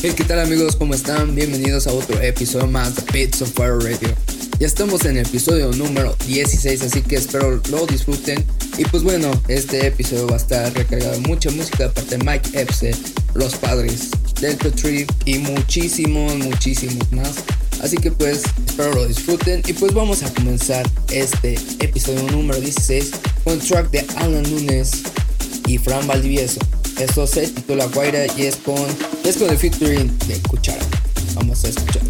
Hey, ¿qué tal amigos? ¿Cómo están? Bienvenidos a otro episodio más de Beats of Fire Radio. Ya estamos en el episodio número 16, así que espero lo disfruten. Y pues bueno, este episodio va a estar recargado de mucha música, aparte de Mike Epstein, Los Padres, Delta Tree y muchísimos, muchísimos más. Así que pues espero lo disfruten y pues vamos a comenzar este episodio número 16 con track de Alan Nunes y Fran Valdivieso. Esto se titula Guaira y es con, es con el featuring de Cuchara. Vamos a escuchar.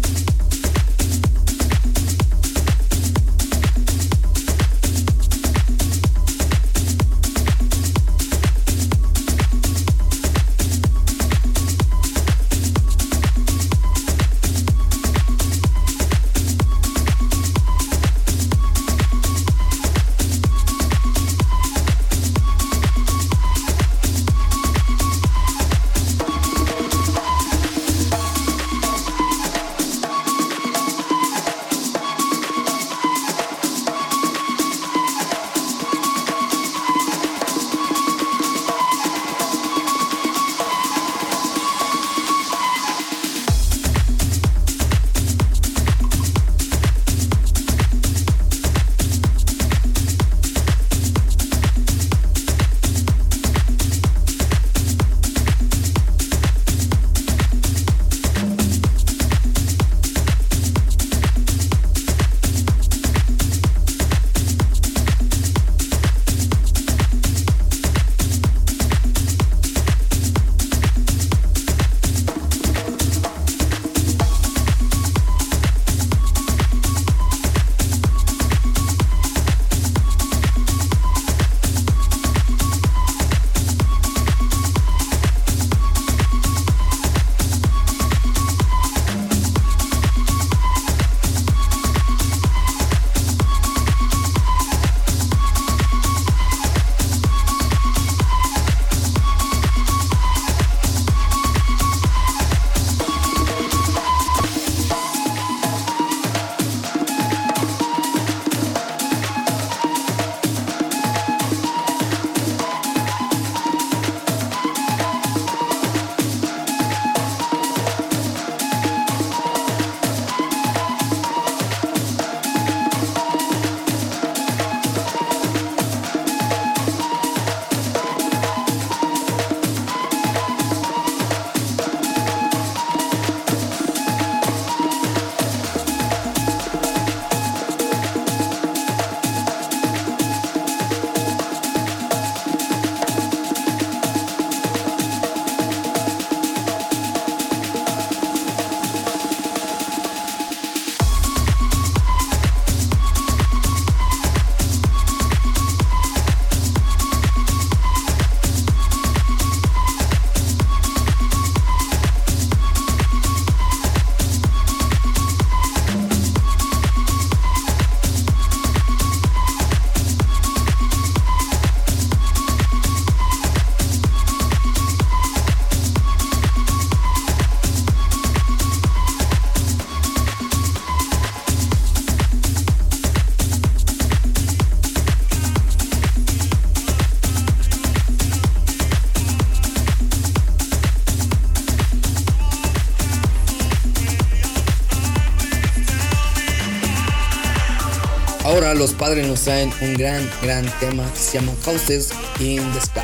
Los padres nos traen un gran, gran tema que se llama Houses in the Sky.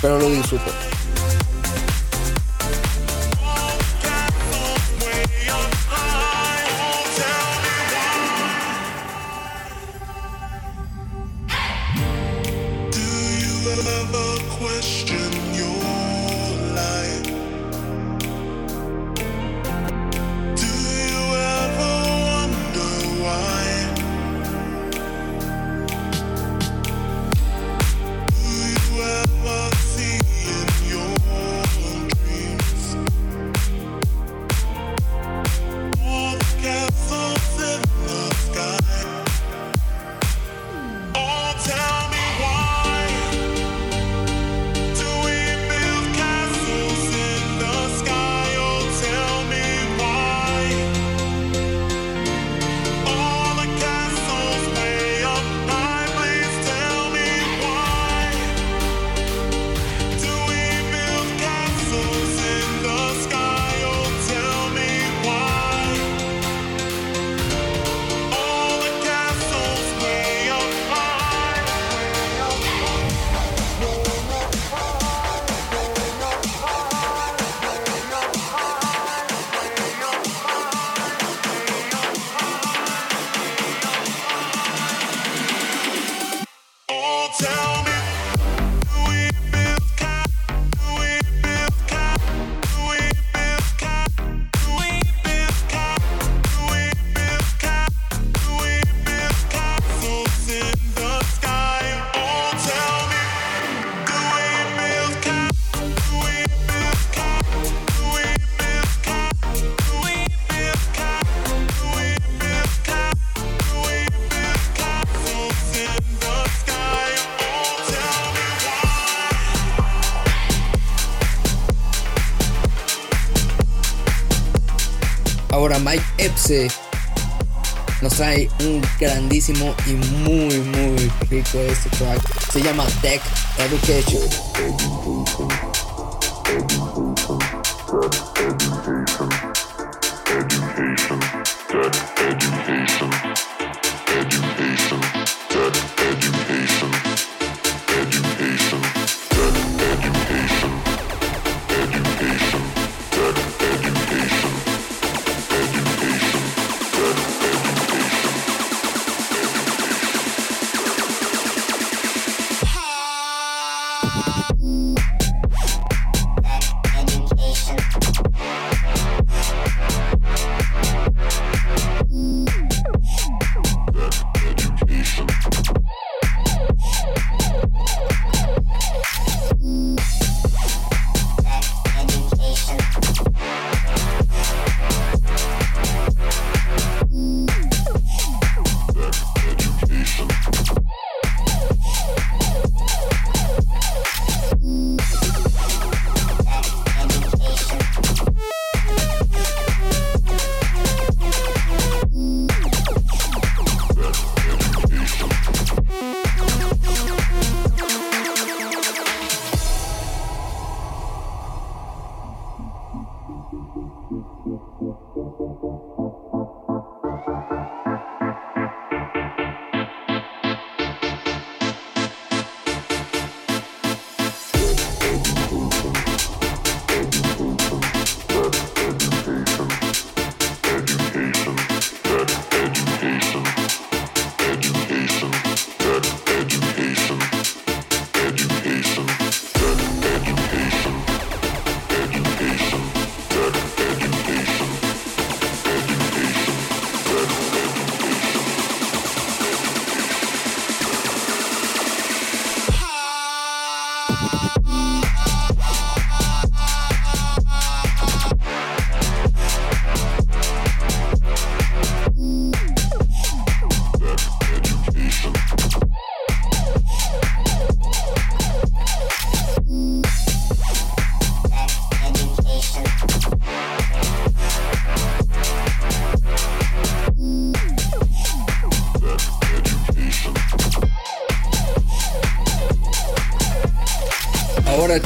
Pero lo disfruto. Ahora Mike Epse nos trae un grandísimo y muy muy rico este track. Se llama Tech Education.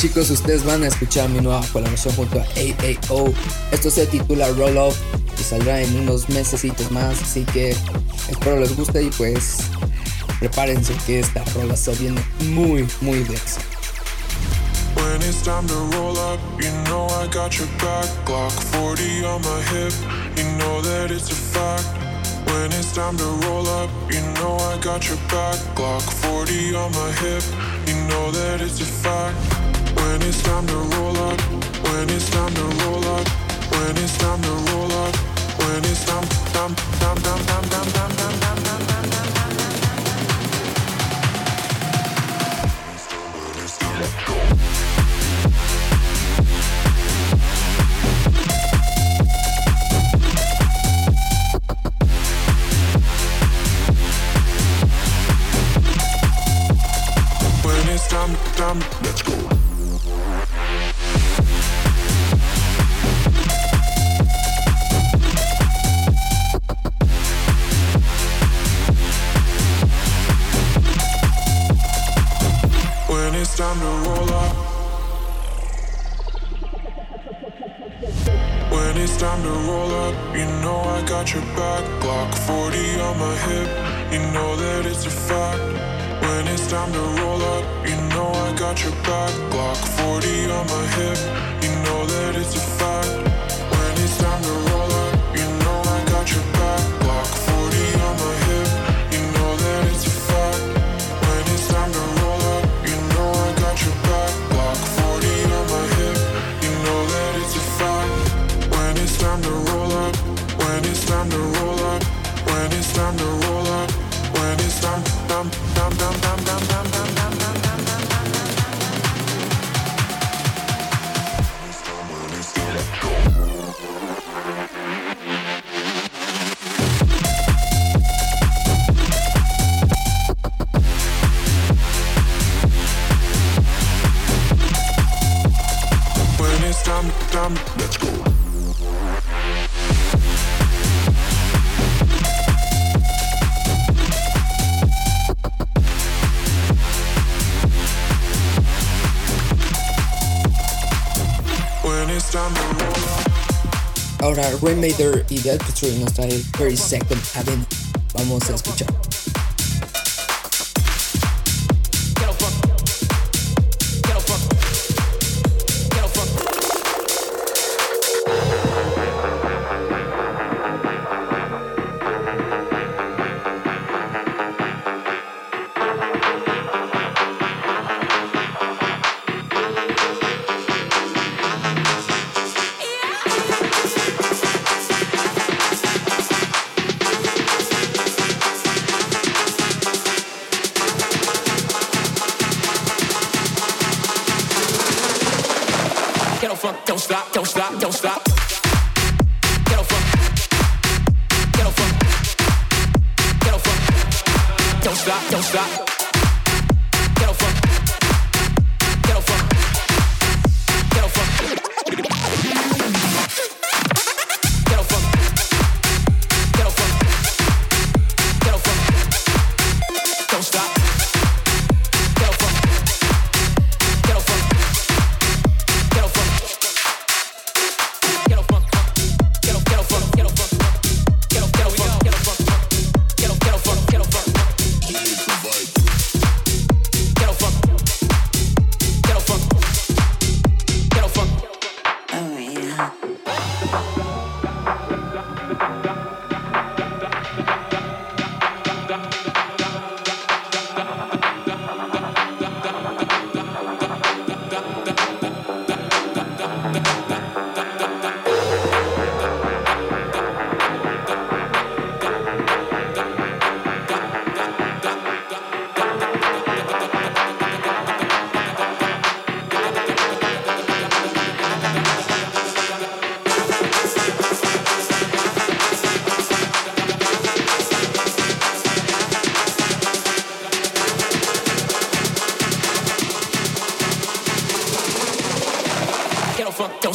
Chicos, ustedes van a escuchar mi nueva colaboración junto a AAO. Esto se titula Roll Up y saldrá en unos mesecitos más, así que espero les guste y pues prepárense que esta rola se viene muy muy densa. When it's time to roll up, you know I got your back. Glock 40 on my hip, you know that it's a fact. When it's time to roll up, you know I got your back. Glock 40 on my hip, you know that it's a fact. When it's time to roll up, when it's time to roll up, when it's time to roll up, when it's time, time, time, time, time, time, time, time, time, time, time, time. When it's time, time, let's go. y Del Petrie nos trae 30 Second Avenue. Vamos a escuchar.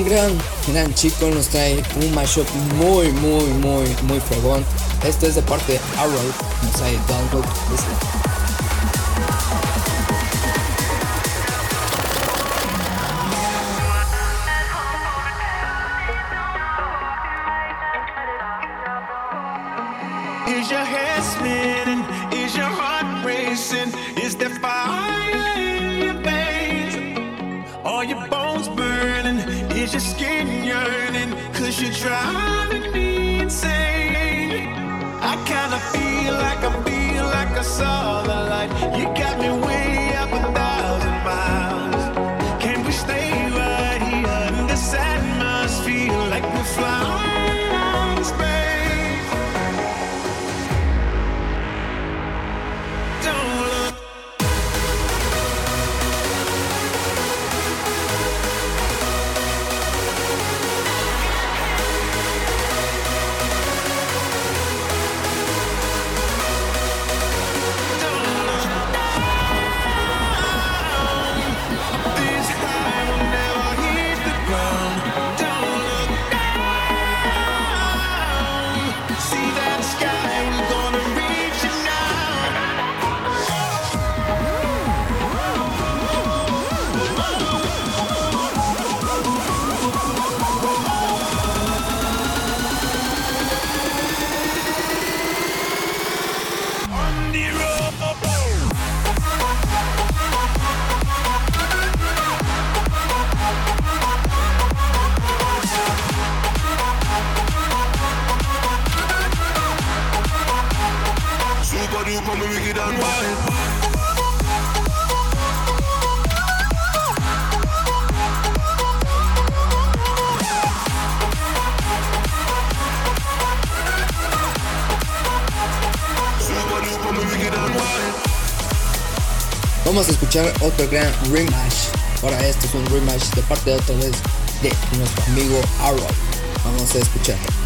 un gran, gran chico nos trae un mashup muy, muy, muy, muy fregón. Esto es de parte de Arrow, nos trae Download Listen. is your skin yearning? Cause you're driving me insane. I kinda feel like I feel like I saw the light. You got me way up a thousand miles. Vamos a escuchar otro gran rematch. Ahora esto es un rematch de parte de otra vez de nuestro amigo Arrow. Vamos a escucharlo.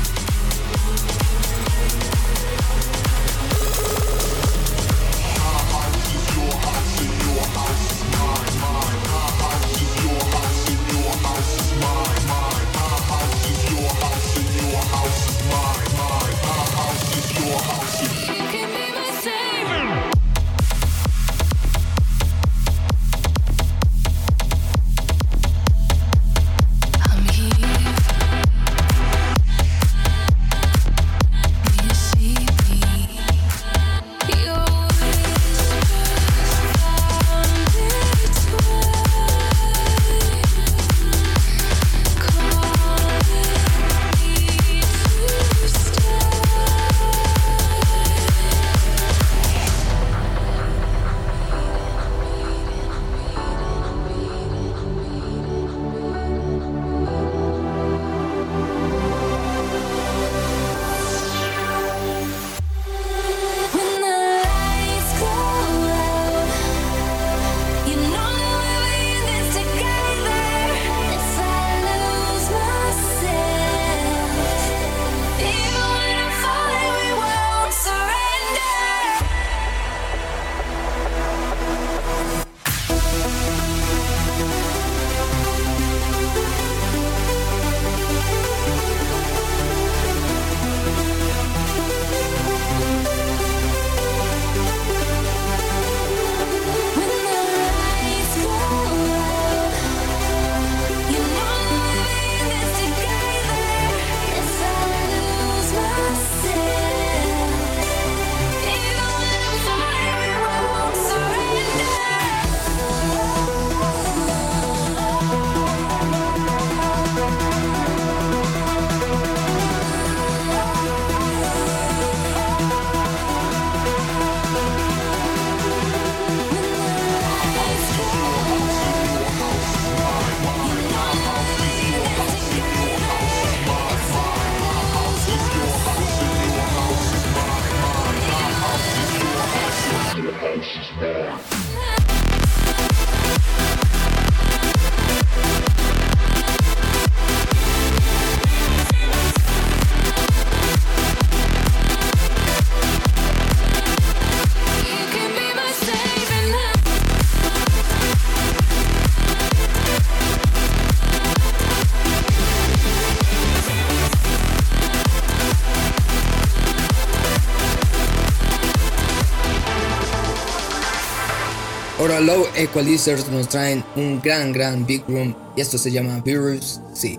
Ahora Low Equalizers nos traen un gran, gran Big Room y esto se llama Virus C.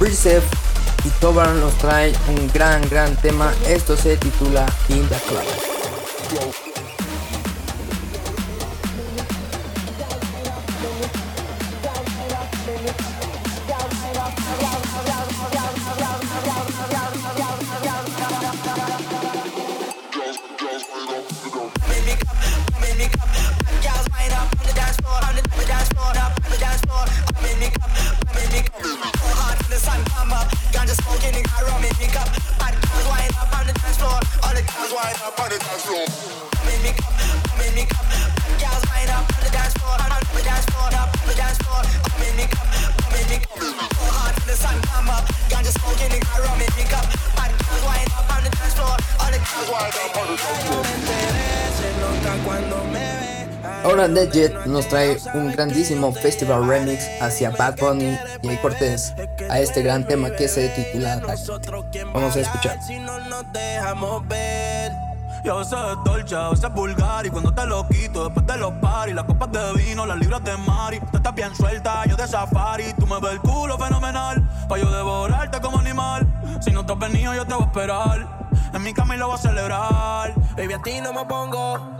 Brisev y Tobar nos trae un gran, gran tema. Esto se titula In the Club. Ahora Jet nos trae un grandísimo festival remix hacia Bad Bunny y el Cortés a este gran tema que se titula. Vamos a escuchar. Si no nos dejamos ver. Y a veces es dolce, a veces es vulgar Y cuando te lo quito, después de los paris Las copas de vino, las libras de mari Tú estás bien suelta, yo de safari Tú me ves el culo fenomenal Pa' yo devorarte como animal Si no te has venido, yo te voy a esperar En mi cama y lo voy a celebrar Baby, a ti no me pongo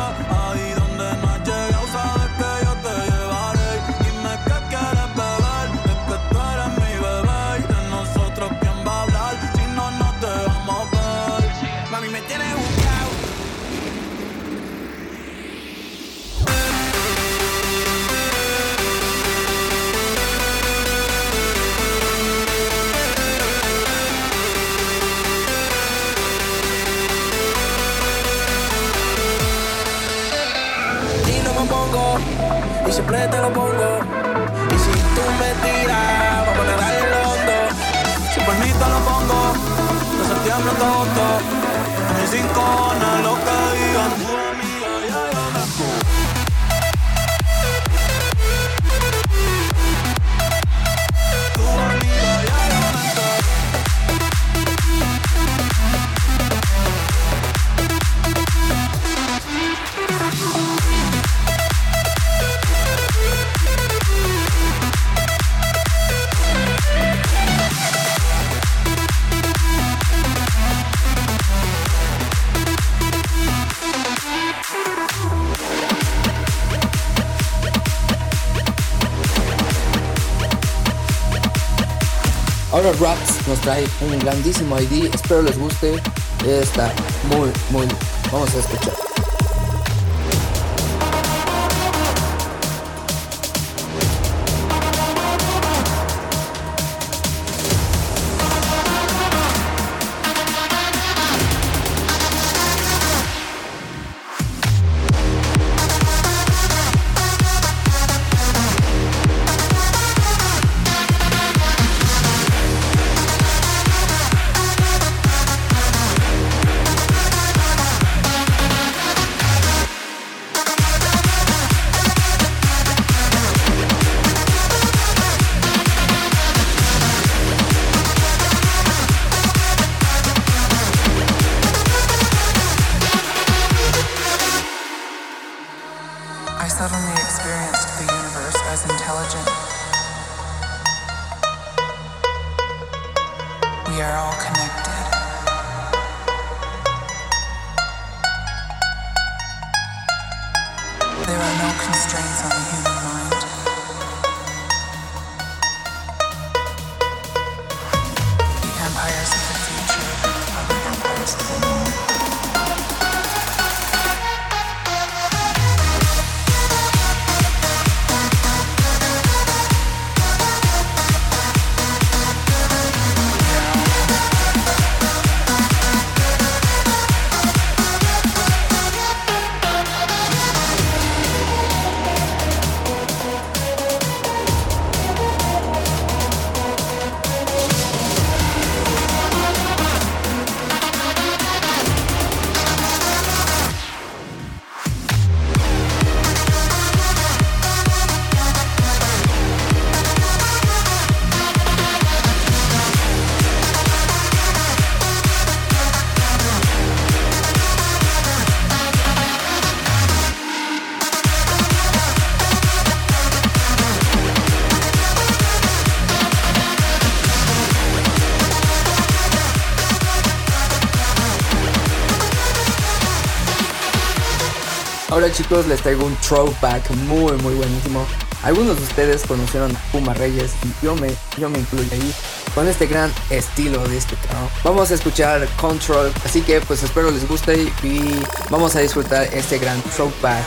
Ahora Raps nos trae un grandísimo ID. Espero les guste. Está muy, muy. Vamos a escuchar. Ahora chicos les traigo un throwback muy muy buenísimo. Algunos de ustedes conocieron a Puma Reyes y yo me, yo me incluyo ahí con este gran estilo de este canal. Vamos a escuchar Control, así que pues espero les guste y vamos a disfrutar este gran throwback.